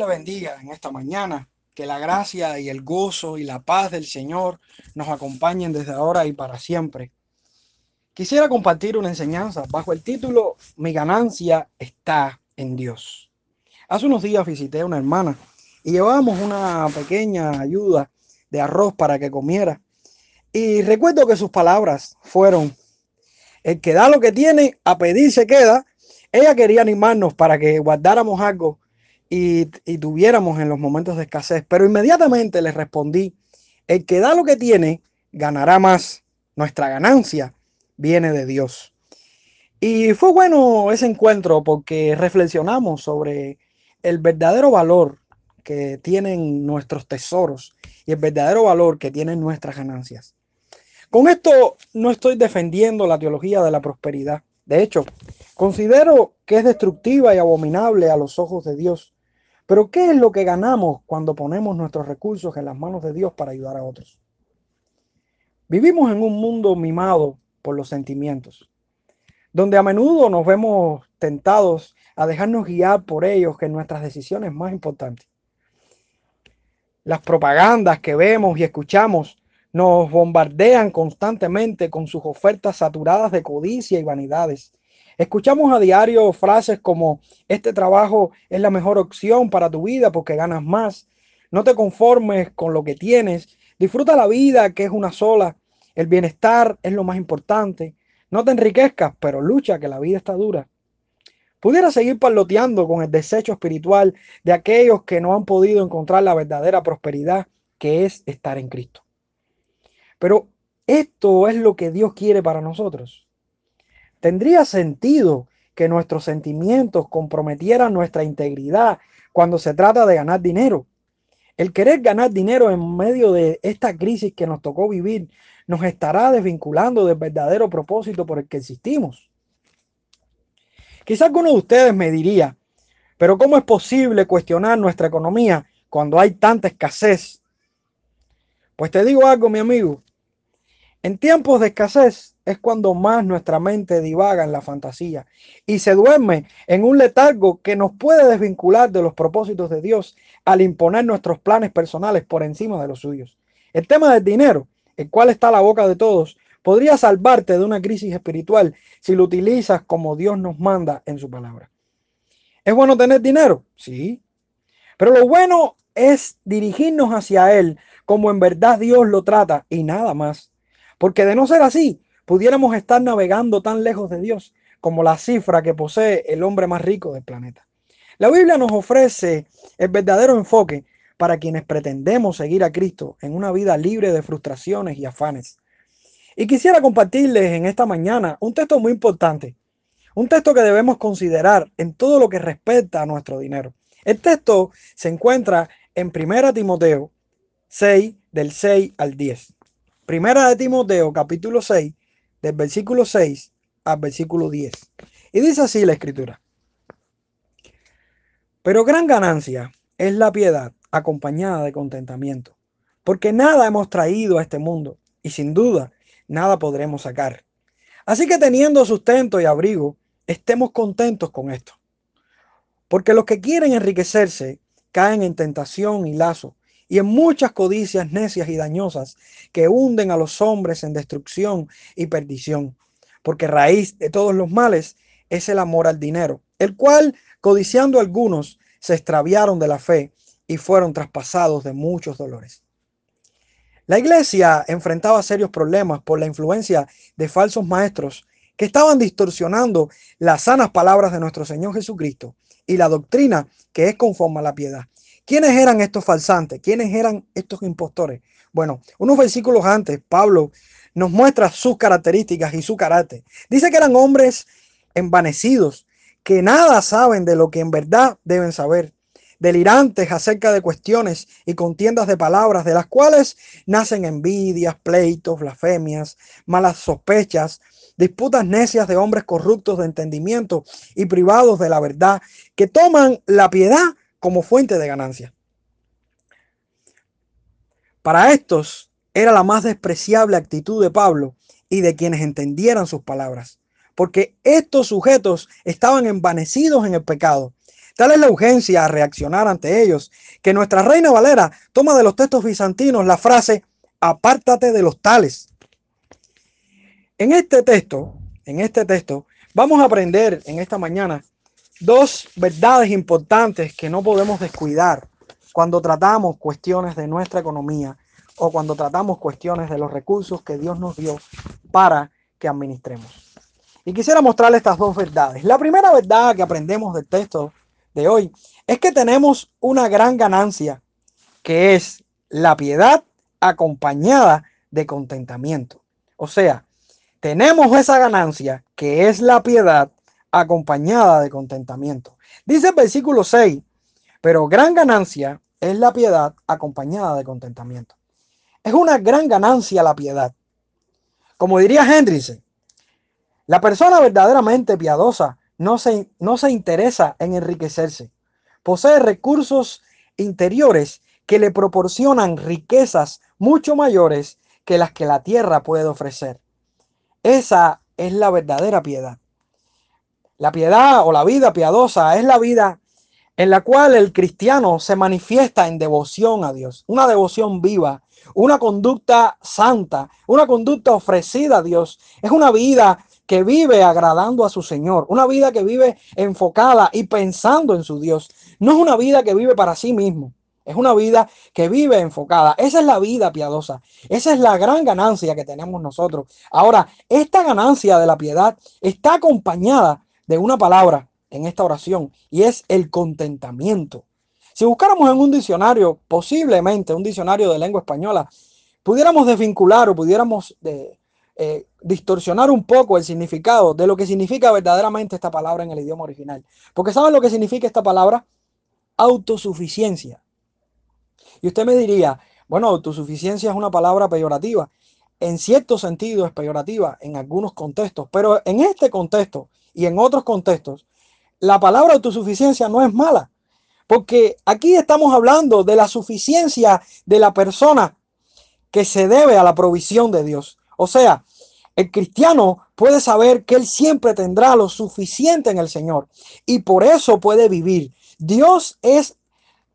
le bendiga en esta mañana. Que la gracia y el gozo y la paz del Señor nos acompañen desde ahora y para siempre. Quisiera compartir una enseñanza bajo el título Mi ganancia está en Dios. Hace unos días visité a una hermana y llevábamos una pequeña ayuda de arroz para que comiera. Y recuerdo que sus palabras fueron, el que da lo que tiene, a pedir se queda. Ella quería animarnos para que guardáramos algo y, tuviéramos en los momentos de escasez. Pero inmediatamente le respondí, el que da lo que tiene, ganará más. Nuestra ganancia viene de Dios. Y fue bueno ese encuentro porque reflexionamos sobre el verdadero valor que tienen nuestros tesoros y el verdadero valor que tienen nuestras ganancias. Con esto no estoy defendiendo la teología de la prosperidad. De hecho, considero que es destructiva y abominable a los ojos de Dios. Pero ¿qué es lo que ganamos cuando ponemos nuestros recursos en las manos de Dios para ayudar a otros? Vivimos en un mundo mimado por los sentimientos, donde a menudo nos vemos tentados a dejarnos guiar por ellos que nuestras decisiones más importantes. Las propagandas que vemos y escuchamos nos bombardean constantemente con sus ofertas saturadas de codicia y vanidades Escuchamos a diario frases como, este trabajo es la mejor opción para tu vida porque ganas más. No te conformes con lo que tienes. Disfruta la vida que es una sola. El bienestar es lo más importante. No te enriquezcas, pero lucha que la vida está dura. Pudiera seguir parloteando con el desecho espiritual de aquellos que no han podido encontrar la verdadera prosperidad que es estar en Cristo. Pero esto es lo que Dios quiere para nosotros. Tendría sentido que nuestros sentimientos comprometieran nuestra integridad cuando se trata de ganar dinero. El querer ganar dinero en medio de esta crisis que nos tocó vivir nos estará desvinculando del verdadero propósito por el que existimos. Quizá alguno de ustedes me diría, pero ¿cómo es posible cuestionar nuestra economía cuando hay tanta escasez? Pues te digo algo, mi amigo. En tiempos de escasez es cuando más nuestra mente divaga en la fantasía y se duerme en un letargo que nos puede desvincular de los propósitos de Dios al imponer nuestros planes personales por encima de los suyos. El tema del dinero, el cual está a la boca de todos, podría salvarte de una crisis espiritual si lo utilizas como Dios nos manda en su palabra. ¿Es bueno tener dinero? Sí. Pero lo bueno es dirigirnos hacia Él como en verdad Dios lo trata y nada más. Porque de no ser así, pudiéramos estar navegando tan lejos de Dios como la cifra que posee el hombre más rico del planeta. La Biblia nos ofrece el verdadero enfoque para quienes pretendemos seguir a Cristo en una vida libre de frustraciones y afanes. Y quisiera compartirles en esta mañana un texto muy importante, un texto que debemos considerar en todo lo que respecta a nuestro dinero. El texto se encuentra en 1 Timoteo 6, del 6 al 10. Primera de Timoteo, capítulo 6, del versículo 6 al versículo 10. Y dice así la escritura. Pero gran ganancia es la piedad acompañada de contentamiento, porque nada hemos traído a este mundo y sin duda nada podremos sacar. Así que teniendo sustento y abrigo, estemos contentos con esto. Porque los que quieren enriquecerse caen en tentación y lazo y en muchas codicias necias y dañosas que hunden a los hombres en destrucción y perdición. Porque raíz de todos los males es el amor al dinero, el cual, codiciando algunos, se extraviaron de la fe y fueron traspasados de muchos dolores. La iglesia enfrentaba serios problemas por la influencia de falsos maestros que estaban distorsionando las sanas palabras de nuestro Señor Jesucristo y la doctrina que es conforme a la piedad. ¿Quiénes eran estos falsantes? ¿Quiénes eran estos impostores? Bueno, unos versículos antes, Pablo nos muestra sus características y su carácter. Dice que eran hombres envanecidos, que nada saben de lo que en verdad deben saber, delirantes acerca de cuestiones y contiendas de palabras, de las cuales nacen envidias, pleitos, blasfemias, malas sospechas, disputas necias de hombres corruptos de entendimiento y privados de la verdad, que toman la piedad como fuente de ganancia. Para estos era la más despreciable actitud de Pablo y de quienes entendieran sus palabras, porque estos sujetos estaban envanecidos en el pecado, Tal es la urgencia a reaccionar ante ellos, que nuestra reina Valera toma de los textos bizantinos la frase, apártate de los tales. En este texto, en este texto, vamos a aprender en esta mañana dos verdades importantes que no podemos descuidar cuando tratamos cuestiones de nuestra economía o cuando tratamos cuestiones de los recursos que Dios nos dio para que administremos. Y quisiera mostrarle estas dos verdades. La primera verdad que aprendemos del texto de hoy es que tenemos una gran ganancia, que es la piedad acompañada de contentamiento. O sea, tenemos esa ganancia, que es la piedad acompañada de contentamiento. Dice el versículo 6, pero gran ganancia es la piedad acompañada de contentamiento. Es una gran ganancia la piedad. Como diría Hendrickson, la persona verdaderamente piadosa no se, no se interesa en enriquecerse. Posee recursos interiores que le proporcionan riquezas mucho mayores que las que la tierra puede ofrecer. Esa es la verdadera piedad. La piedad o la vida piadosa es la vida en la cual el cristiano se manifiesta en devoción a Dios, una devoción viva, una conducta santa, una conducta ofrecida a Dios. Es una vida que vive agradando a su Señor, una vida que vive enfocada y pensando en su Dios. No es una vida que vive para sí mismo, es una vida que vive enfocada. Esa es la vida piadosa. Esa es la gran ganancia que tenemos nosotros. Ahora, esta ganancia de la piedad está acompañada de una palabra en esta oración y es el contentamiento. Si buscáramos en un diccionario, posiblemente un diccionario de lengua española, pudiéramos desvincular o pudiéramos eh, distorsionar un poco el significado de lo que significa verdaderamente esta palabra en el idioma original. Porque ¿saben lo que significa esta palabra? Autosuficiencia. Y usted me diría, bueno, autosuficiencia es una palabra peyorativa. En cierto sentido es peyorativa en algunos contextos, pero en este contexto y en otros contextos la palabra autosuficiencia no es mala, porque aquí estamos hablando de la suficiencia de la persona que se debe a la provisión de Dios. O sea, el cristiano puede saber que él siempre tendrá lo suficiente en el Señor y por eso puede vivir. Dios es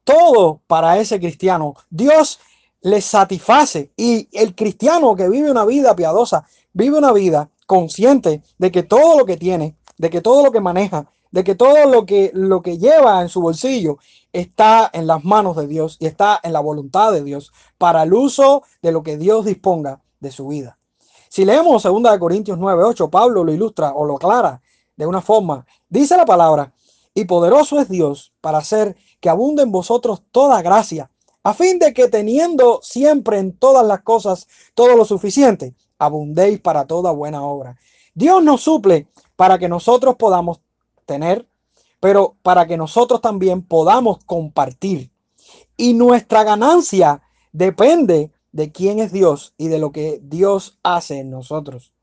todo para ese cristiano. Dios le satisface y el cristiano que vive una vida piadosa, vive una vida consciente de que todo lo que tiene, de que todo lo que maneja, de que todo lo que, lo que lleva en su bolsillo está en las manos de Dios y está en la voluntad de Dios para el uso de lo que Dios disponga de su vida. Si leemos 2 Corintios 9, 8, Pablo lo ilustra o lo aclara de una forma. Dice la palabra, y poderoso es Dios para hacer que abunde en vosotros toda gracia, a fin de que teniendo siempre en todas las cosas todo lo suficiente, abundéis para toda buena obra. Dios nos suple para que nosotros podamos tener, pero para que nosotros también podamos compartir. Y nuestra ganancia depende de quién es Dios y de lo que Dios hace en nosotros.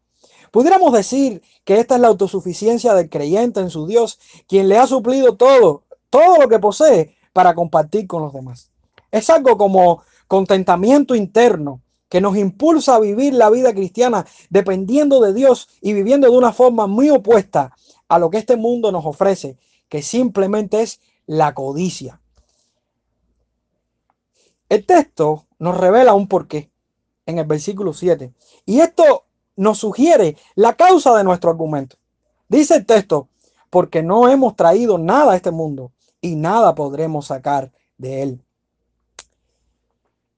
Pudiéramos decir que esta es la autosuficiencia del creyente en su Dios, quien le ha suplido todo, todo lo que posee para compartir con los demás. Es algo como contentamiento interno que nos impulsa a vivir la vida cristiana dependiendo de Dios y viviendo de una forma muy opuesta a lo que este mundo nos ofrece, que simplemente es la codicia. El texto nos revela un porqué en el versículo 7. Y esto nos sugiere la causa de nuestro argumento. Dice el texto, porque no hemos traído nada a este mundo y nada podremos sacar de él.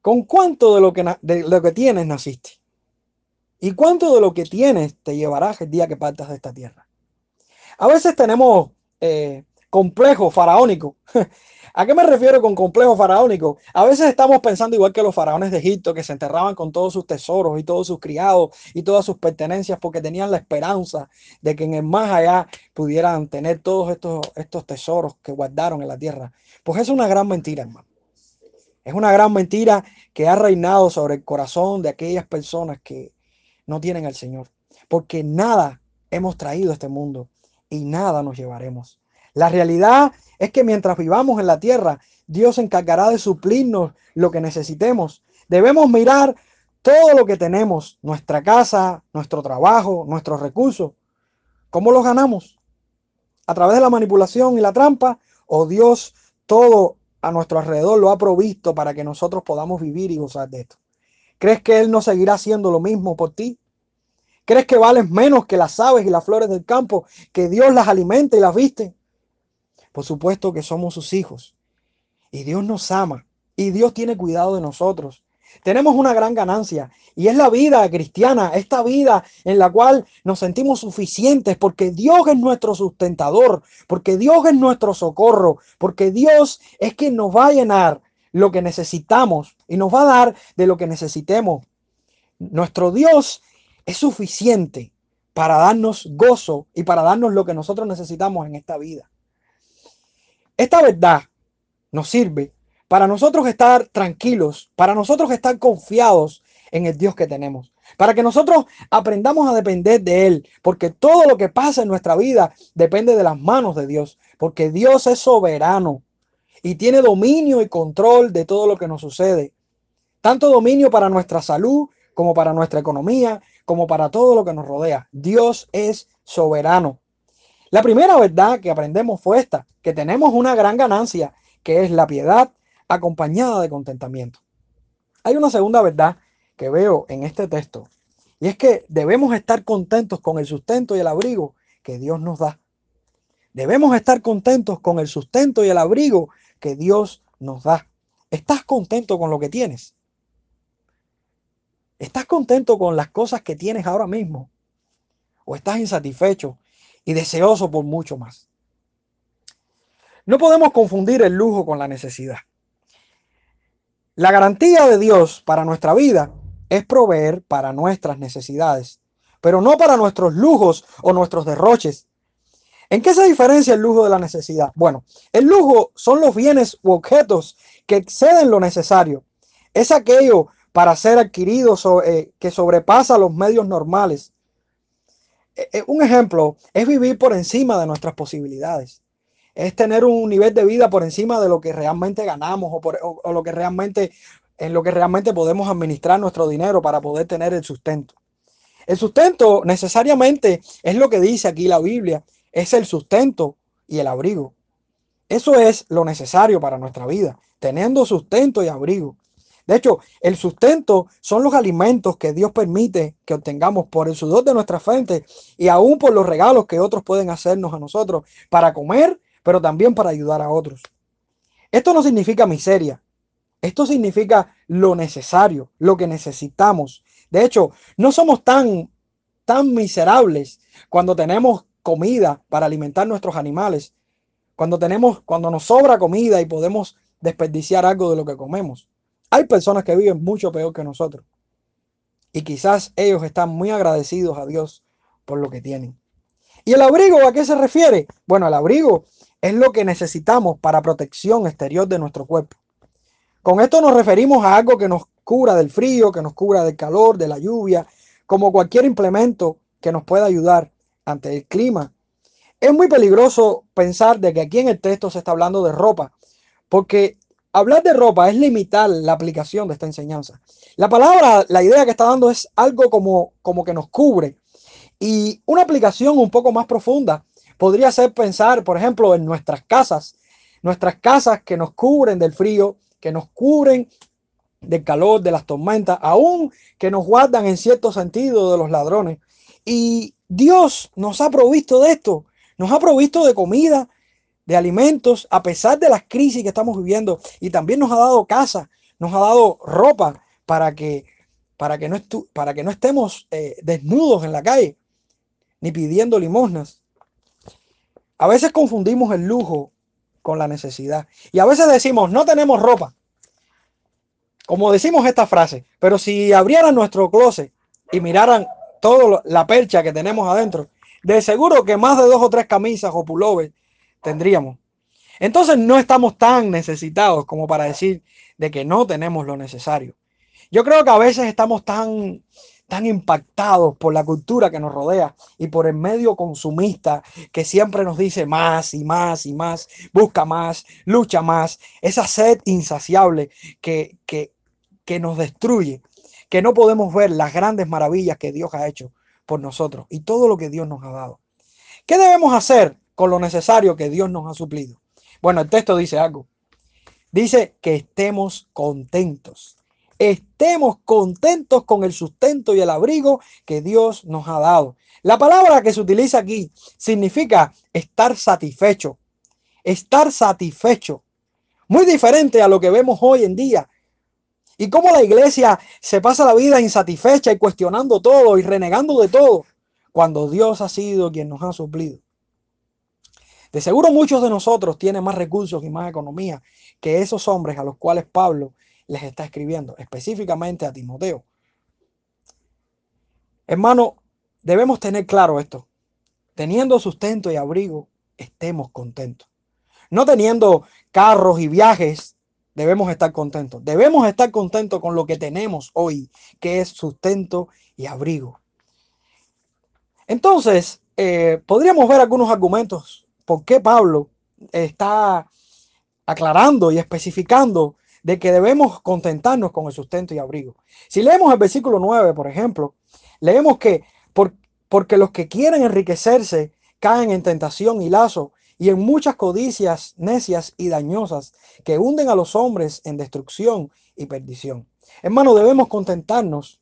¿Con cuánto de lo que, de lo que tienes naciste? ¿Y cuánto de lo que tienes te llevarás el día que partas de esta tierra? A veces tenemos eh, complejo faraónico. ¿A qué me refiero con complejo faraónico? A veces estamos pensando igual que los faraones de Egipto, que se enterraban con todos sus tesoros y todos sus criados y todas sus pertenencias porque tenían la esperanza de que en el más allá pudieran tener todos estos, estos tesoros que guardaron en la tierra. Pues es una gran mentira, hermano. Es una gran mentira que ha reinado sobre el corazón de aquellas personas que no tienen al Señor. Porque nada hemos traído a este mundo y nada nos llevaremos. La realidad es que mientras vivamos en la tierra, Dios se encargará de suplirnos lo que necesitemos. Debemos mirar todo lo que tenemos, nuestra casa, nuestro trabajo, nuestros recursos. ¿Cómo los ganamos? ¿A través de la manipulación y la trampa o Dios todo a nuestro alrededor lo ha provisto para que nosotros podamos vivir y gozar de esto? ¿Crees que Él no seguirá haciendo lo mismo por ti? ¿Crees que vales menos que las aves y las flores del campo, que Dios las alimenta y las viste? Por supuesto que somos sus hijos y Dios nos ama y Dios tiene cuidado de nosotros. Tenemos una gran ganancia y es la vida cristiana, esta vida en la cual nos sentimos suficientes porque Dios es nuestro sustentador, porque Dios es nuestro socorro, porque Dios es quien nos va a llenar lo que necesitamos y nos va a dar de lo que necesitemos. Nuestro Dios es suficiente para darnos gozo y para darnos lo que nosotros necesitamos en esta vida. Esta verdad nos sirve para nosotros estar tranquilos, para nosotros estar confiados en el Dios que tenemos, para que nosotros aprendamos a depender de Él, porque todo lo que pasa en nuestra vida depende de las manos de Dios, porque Dios es soberano y tiene dominio y control de todo lo que nos sucede, tanto dominio para nuestra salud como para nuestra economía, como para todo lo que nos rodea. Dios es soberano. La primera verdad que aprendemos fue esta, que tenemos una gran ganancia, que es la piedad acompañada de contentamiento. Hay una segunda verdad que veo en este texto, y es que debemos estar contentos con el sustento y el abrigo que Dios nos da. Debemos estar contentos con el sustento y el abrigo que Dios nos da. ¿Estás contento con lo que tienes? ¿Estás contento con las cosas que tienes ahora mismo? ¿O estás insatisfecho y deseoso por mucho más? No podemos confundir el lujo con la necesidad. La garantía de Dios para nuestra vida es proveer para nuestras necesidades, pero no para nuestros lujos o nuestros derroches. ¿En qué se diferencia el lujo de la necesidad? Bueno, el lujo son los bienes u objetos que exceden lo necesario. Es aquello para ser adquirido eh, que sobrepasa los medios normales. Eh, eh, un ejemplo es vivir por encima de nuestras posibilidades. Es tener un nivel de vida por encima de lo que realmente ganamos o, por, o lo que realmente en lo que realmente podemos administrar nuestro dinero para poder tener el sustento. El sustento necesariamente es lo que dice aquí la Biblia, es el sustento y el abrigo. Eso es lo necesario para nuestra vida, teniendo sustento y abrigo. De hecho, el sustento son los alimentos que Dios permite que obtengamos por el sudor de nuestra frente y aún por los regalos que otros pueden hacernos a nosotros para comer, pero también para ayudar a otros. Esto no significa miseria. Esto significa lo necesario, lo que necesitamos. De hecho, no somos tan, tan miserables cuando tenemos comida para alimentar nuestros animales, cuando tenemos, cuando nos sobra comida y podemos desperdiciar algo de lo que comemos. Hay personas que viven mucho peor que nosotros. Y quizás ellos están muy agradecidos a Dios por lo que tienen. ¿Y el abrigo a qué se refiere? Bueno, el abrigo es lo que necesitamos para protección exterior de nuestro cuerpo. Con esto nos referimos a algo que nos cura del frío, que nos cura del calor, de la lluvia, como cualquier implemento que nos pueda ayudar ante el clima. Es muy peligroso pensar de que aquí en el texto se está hablando de ropa, porque hablar de ropa es limitar la aplicación de esta enseñanza. La palabra, la idea que está dando es algo como, como que nos cubre. Y una aplicación un poco más profunda podría ser pensar, por ejemplo, en nuestras casas. Nuestras casas que nos cubren del frío, que nos cubren del calor, de las tormentas, aún que nos guardan en cierto sentido de los ladrones. Y Dios nos ha provisto de esto, nos ha provisto de comida, de alimentos, a pesar de las crisis que estamos viviendo. Y también nos ha dado casa, nos ha dado ropa para que, para que, no, para que no estemos eh, desnudos en la calle, ni pidiendo limosnas. A veces confundimos el lujo con la necesidad. Y a veces decimos, no tenemos ropa. Como decimos esta frase, pero si abrieran nuestro closet y miraran toda la percha que tenemos adentro, de seguro que más de dos o tres camisas o pullovers tendríamos. Entonces no estamos tan necesitados como para decir de que no tenemos lo necesario. Yo creo que a veces estamos tan, tan impactados por la cultura que nos rodea y por el medio consumista que siempre nos dice más y más y más, busca más, lucha más, esa sed insaciable que, que, que nos destruye, que no podemos ver las grandes maravillas que Dios ha hecho por nosotros y todo lo que Dios nos ha dado. ¿Qué debemos hacer con lo necesario que Dios nos ha suplido. Bueno, el texto dice algo. Dice que estemos contentos. Estemos contentos con el sustento y el abrigo que Dios nos ha dado. La palabra que se utiliza aquí significa estar satisfecho. Estar satisfecho. Muy diferente a lo que vemos hoy en día. Y cómo la iglesia se pasa la vida insatisfecha y cuestionando todo y renegando de todo, cuando Dios ha sido quien nos ha suplido. De seguro muchos de nosotros tienen más recursos y más economía que esos hombres a los cuales Pablo les está escribiendo, específicamente a Timoteo. Hermano, debemos tener claro esto. Teniendo sustento y abrigo, estemos contentos. No teniendo carros y viajes, debemos estar contentos. Debemos estar contentos con lo que tenemos hoy, que es sustento y abrigo. Entonces, eh, podríamos ver algunos argumentos por qué Pablo está aclarando y especificando de que debemos contentarnos con el sustento y abrigo. Si leemos el versículo 9, por ejemplo, leemos que porque los que quieren enriquecerse caen en tentación y lazo y en muchas codicias necias y dañosas que hunden a los hombres en destrucción y perdición. Hermano, debemos contentarnos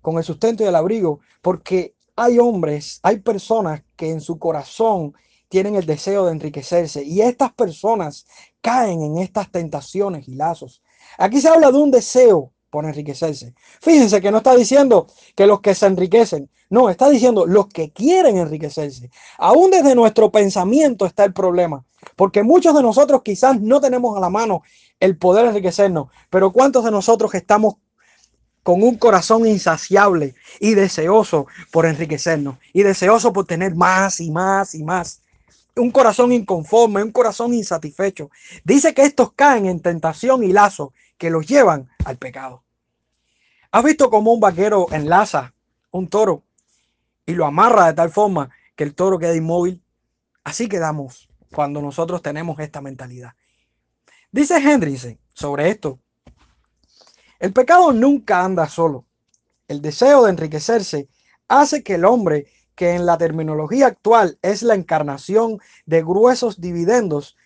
con el sustento y el abrigo porque hay hombres, hay personas que en su corazón tienen el deseo de enriquecerse y estas personas caen en estas tentaciones y lazos. Aquí se habla de un deseo por enriquecerse. Fíjense que no está diciendo que los que se enriquecen, no, está diciendo los que quieren enriquecerse. Aún desde nuestro pensamiento está el problema, porque muchos de nosotros quizás no tenemos a la mano el poder enriquecernos, pero ¿cuántos de nosotros estamos con un corazón insaciable y deseoso por enriquecernos y deseoso por tener más y más y más? Un corazón inconforme, un corazón insatisfecho. Dice que estos caen en tentación y lazo que los llevan al pecado. ¿Has visto cómo un vaquero enlaza un toro y lo amarra de tal forma que el toro queda inmóvil? Así quedamos cuando nosotros tenemos esta mentalidad. Dice Hendrickson sobre esto. El pecado nunca anda solo. El deseo de enriquecerse hace que el hombre que en la terminología actual es la encarnación de gruesos dividendos,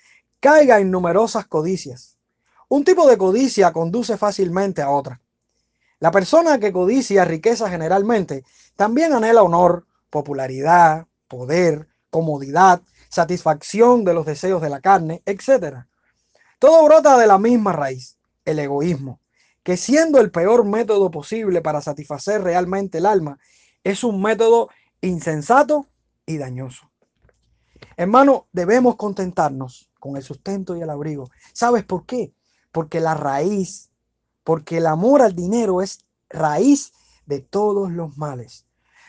caiga en numerosas codicias. Un tipo de codicia conduce fácilmente a otra. La persona que codicia riqueza generalmente también anhela honor, popularidad, poder, comodidad, satisfacción de los deseos de la carne, etc. Todo brota de la misma raíz, el egoísmo, que siendo el peor método posible para satisfacer realmente el alma, es un método insensato y dañoso. Hermano, debemos contentarnos con el sustento y el abrigo. ¿Sabes por qué? Porque la raíz, porque el amor al dinero es raíz de todos los males.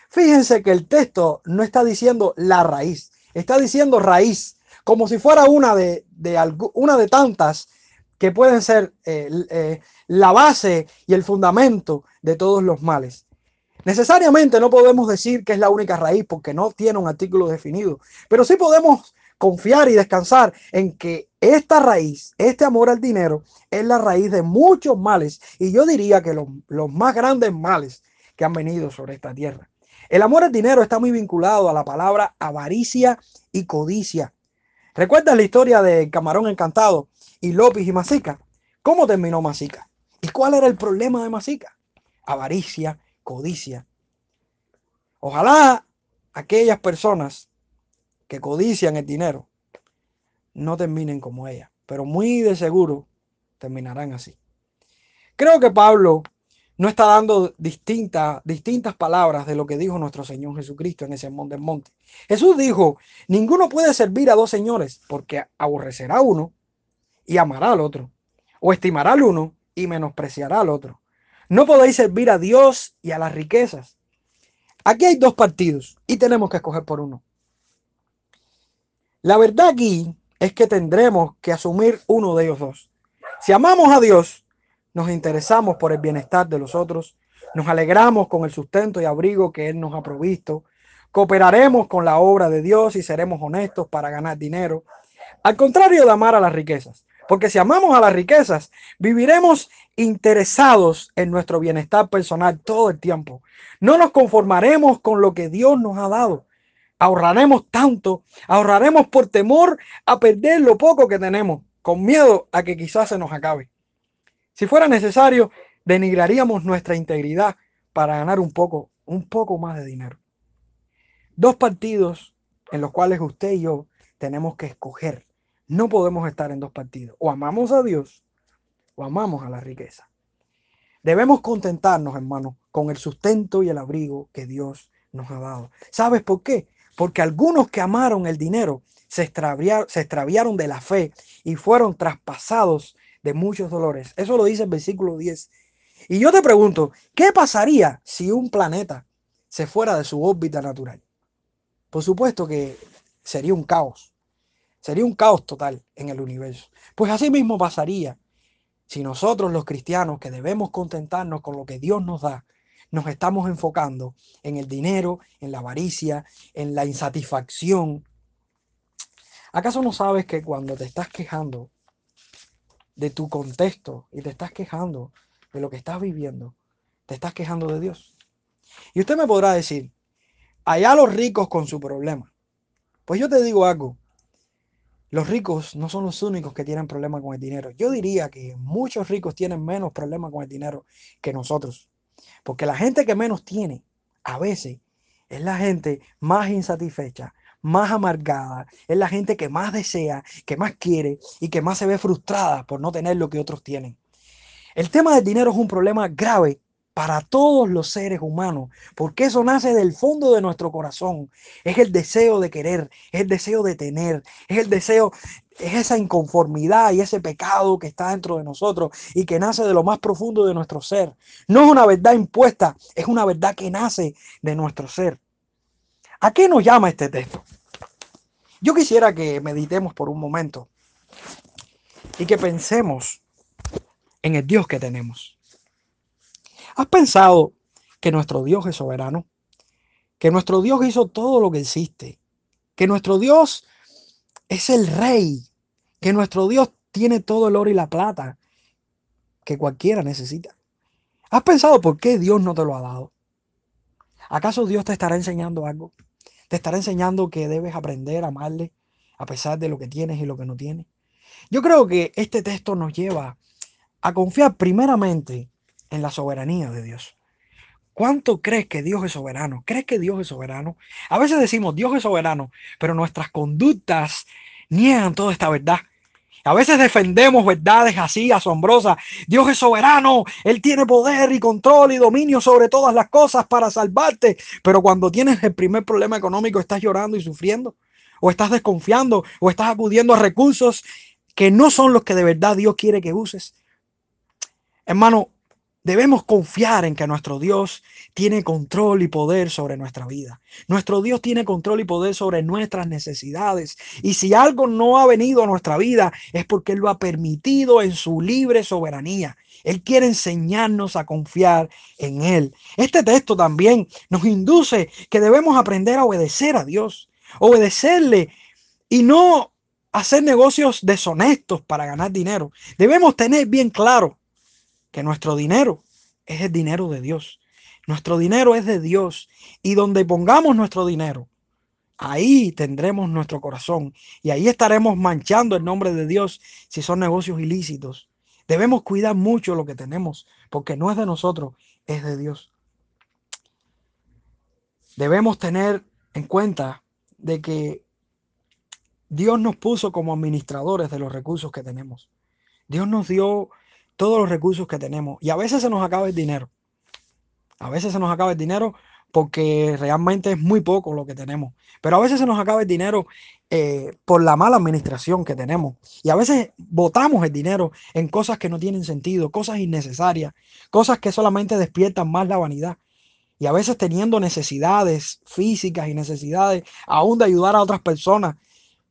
Fíjense que el texto no está diciendo la raíz, está diciendo raíz, como si fuera una de, una de tantas que pueden ser eh, eh, la base y el fundamento de todos los males. Necesariamente no podemos decir que es la única raíz porque no tiene un artículo definido, pero sí podemos confiar y descansar en que esta raíz, este amor al dinero, es la raíz de muchos males y yo diría que los, los más grandes males que han venido sobre esta tierra. El amor al dinero está muy vinculado a la palabra avaricia y codicia. ¿Recuerdas la historia de Camarón Encantado y López y Masica? ¿Cómo terminó Masica? ¿Y cuál era el problema de Masica? Avaricia codicia. Ojalá aquellas personas que codician el dinero no terminen como ella, pero muy de seguro terminarán así. Creo que Pablo no está dando distintas, distintas palabras de lo que dijo nuestro Señor Jesucristo en ese monte del monte. Jesús dijo, ninguno puede servir a dos señores porque aborrecerá uno y amará al otro, o estimará al uno y menospreciará al otro. No podéis servir a Dios y a las riquezas. Aquí hay dos partidos y tenemos que escoger por uno. La verdad aquí es que tendremos que asumir uno de ellos dos. Si amamos a Dios, nos interesamos por el bienestar de los otros, nos alegramos con el sustento y abrigo que Él nos ha provisto, cooperaremos con la obra de Dios y seremos honestos para ganar dinero. Al contrario de amar a las riquezas, porque si amamos a las riquezas, viviremos interesados en nuestro bienestar personal todo el tiempo. No nos conformaremos con lo que Dios nos ha dado. ahorraremos tanto, ahorraremos por temor a perder lo poco que tenemos, con miedo a que quizás se nos acabe. Si fuera necesario, denigraríamos nuestra integridad para ganar un poco, un poco más de dinero. Dos partidos en los cuales usted y yo tenemos que escoger. No podemos estar en dos partidos. O amamos a Dios o amamos a la riqueza. Debemos contentarnos, hermanos, con el sustento y el abrigo que Dios nos ha dado. ¿Sabes por qué? Porque algunos que amaron el dinero se extraviaron, se extraviaron de la fe y fueron traspasados de muchos dolores. Eso lo dice el versículo 10. Y yo te pregunto, ¿qué pasaría si un planeta se fuera de su órbita natural? Por supuesto que sería un caos. Sería un caos total en el universo. Pues así mismo pasaría si nosotros los cristianos que debemos contentarnos con lo que Dios nos da, nos estamos enfocando en el dinero, en la avaricia, en la insatisfacción. ¿Acaso no sabes que cuando te estás quejando de tu contexto y te estás quejando de lo que estás viviendo, te estás quejando de Dios? Y usted me podrá decir, allá los ricos con su problema. Pues yo te digo algo, los ricos no son los únicos que tienen problemas con el dinero. Yo diría que muchos ricos tienen menos problemas con el dinero que nosotros. Porque la gente que menos tiene, a veces, es la gente más insatisfecha, más amargada, es la gente que más desea, que más quiere y que más se ve frustrada por no tener lo que otros tienen. El tema del dinero es un problema grave para todos los seres humanos, porque eso nace del fondo de nuestro corazón. Es el deseo de querer, es el deseo de tener, es el deseo es esa inconformidad y ese pecado que está dentro de nosotros y que nace de lo más profundo de nuestro ser. No es una verdad impuesta, es una verdad que nace de nuestro ser. ¿A qué nos llama este texto? Yo quisiera que meditemos por un momento y que pensemos en el Dios que tenemos. ¿Has pensado que nuestro Dios es soberano? Que nuestro Dios hizo todo lo que existe. Que nuestro Dios es el rey, que nuestro Dios tiene todo el oro y la plata que cualquiera necesita. ¿Has pensado por qué Dios no te lo ha dado? ¿Acaso Dios te estará enseñando algo? ¿Te estará enseñando que debes aprender a amarle a pesar de lo que tienes y lo que no tienes? Yo creo que este texto nos lleva a confiar primeramente en la soberanía de Dios. ¿Cuánto crees que Dios es soberano? ¿Crees que Dios es soberano? A veces decimos Dios es soberano, pero nuestras conductas niegan toda esta verdad. A veces defendemos verdades así asombrosas. Dios es soberano, Él tiene poder y control y dominio sobre todas las cosas para salvarte. Pero cuando tienes el primer problema económico, estás llorando y sufriendo, o estás desconfiando, o estás acudiendo a recursos que no son los que de verdad Dios quiere que uses. Hermano, Debemos confiar en que nuestro Dios tiene control y poder sobre nuestra vida. Nuestro Dios tiene control y poder sobre nuestras necesidades. Y si algo no ha venido a nuestra vida es porque Él lo ha permitido en su libre soberanía. Él quiere enseñarnos a confiar en Él. Este texto también nos induce que debemos aprender a obedecer a Dios, obedecerle y no hacer negocios deshonestos para ganar dinero. Debemos tener bien claro que nuestro dinero es el dinero de Dios. Nuestro dinero es de Dios. Y donde pongamos nuestro dinero, ahí tendremos nuestro corazón. Y ahí estaremos manchando el nombre de Dios si son negocios ilícitos. Debemos cuidar mucho lo que tenemos, porque no es de nosotros, es de Dios. Debemos tener en cuenta de que Dios nos puso como administradores de los recursos que tenemos. Dios nos dio todos los recursos que tenemos. Y a veces se nos acaba el dinero. A veces se nos acaba el dinero porque realmente es muy poco lo que tenemos. Pero a veces se nos acaba el dinero eh, por la mala administración que tenemos. Y a veces botamos el dinero en cosas que no tienen sentido, cosas innecesarias, cosas que solamente despiertan más la vanidad. Y a veces teniendo necesidades físicas y necesidades aún de ayudar a otras personas,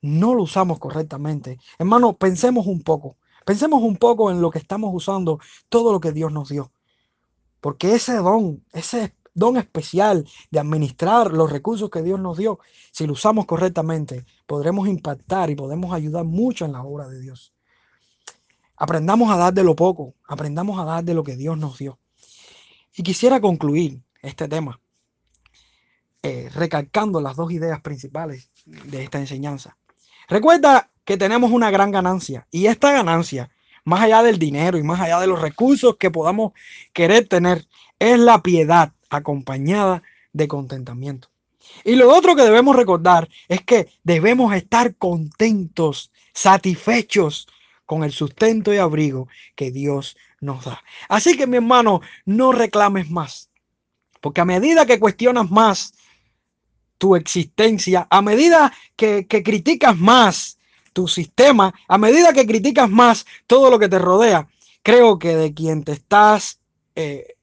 no lo usamos correctamente. Hermano, pensemos un poco. Pensemos un poco en lo que estamos usando, todo lo que Dios nos dio. Porque ese don, ese don especial de administrar los recursos que Dios nos dio, si lo usamos correctamente, podremos impactar y podemos ayudar mucho en la obra de Dios. Aprendamos a dar de lo poco, aprendamos a dar de lo que Dios nos dio. Y quisiera concluir este tema eh, recalcando las dos ideas principales de esta enseñanza. Recuerda que tenemos una gran ganancia y esta ganancia, más allá del dinero y más allá de los recursos que podamos querer tener, es la piedad acompañada de contentamiento. Y lo otro que debemos recordar es que debemos estar contentos, satisfechos con el sustento y abrigo que Dios nos da. Así que mi hermano, no reclames más, porque a medida que cuestionas más tu existencia, a medida que, criticas más tu sistema, a medida que criticas más todo lo que te rodea, creo que de quien te estás eh,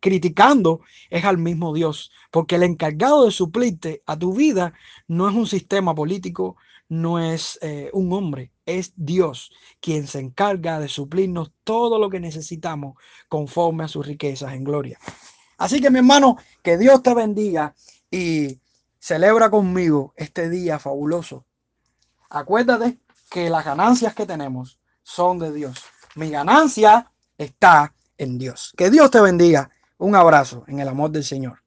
criticando es al mismo Dios, porque el encargado de suplirte a tu vida no es un sistema político, no es eh, un hombre, es Dios quien se encarga de suplirnos todo lo que necesitamos conforme a sus riquezas en gloria. Así que mi hermano, que Dios te bendiga y celebra conmigo este día fabuloso. Acuérdate que las ganancias que tenemos son de Dios. Mi ganancia está en Dios. Que Dios te bendiga. Un abrazo en el amor del Señor.